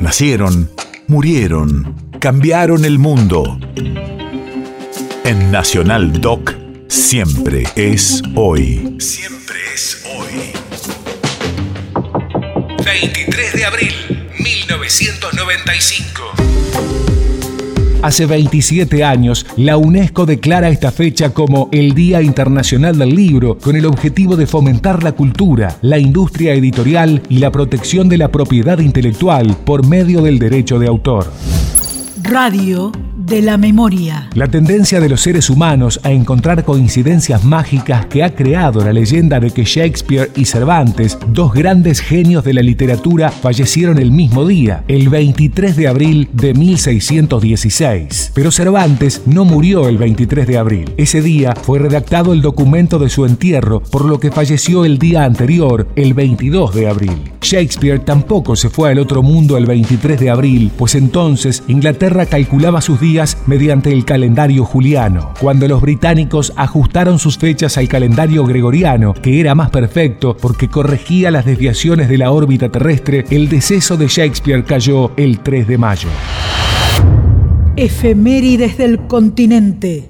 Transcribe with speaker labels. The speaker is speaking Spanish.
Speaker 1: Nacieron, murieron, cambiaron el mundo. En Nacional Doc, siempre es hoy.
Speaker 2: Siempre es hoy. 23 de abril, 1995.
Speaker 3: Hace 27 años, la UNESCO declara esta fecha como el Día Internacional del Libro, con el objetivo de fomentar la cultura, la industria editorial y la protección de la propiedad intelectual por medio del derecho de autor.
Speaker 4: Radio de la memoria.
Speaker 3: La tendencia de los seres humanos a encontrar coincidencias mágicas que ha creado la leyenda de que Shakespeare y Cervantes, dos grandes genios de la literatura, fallecieron el mismo día, el 23 de abril de 1616. Pero Cervantes no murió el 23 de abril. Ese día fue redactado el documento de su entierro, por lo que falleció el día anterior, el 22 de abril. Shakespeare tampoco se fue al otro mundo el 23 de abril, pues entonces Inglaterra calculaba sus días mediante el calendario juliano. Cuando los británicos ajustaron sus fechas al calendario gregoriano, que era más perfecto porque corregía las desviaciones de la órbita terrestre, el deceso de Shakespeare cayó el 3 de mayo.
Speaker 4: Efemérides del continente.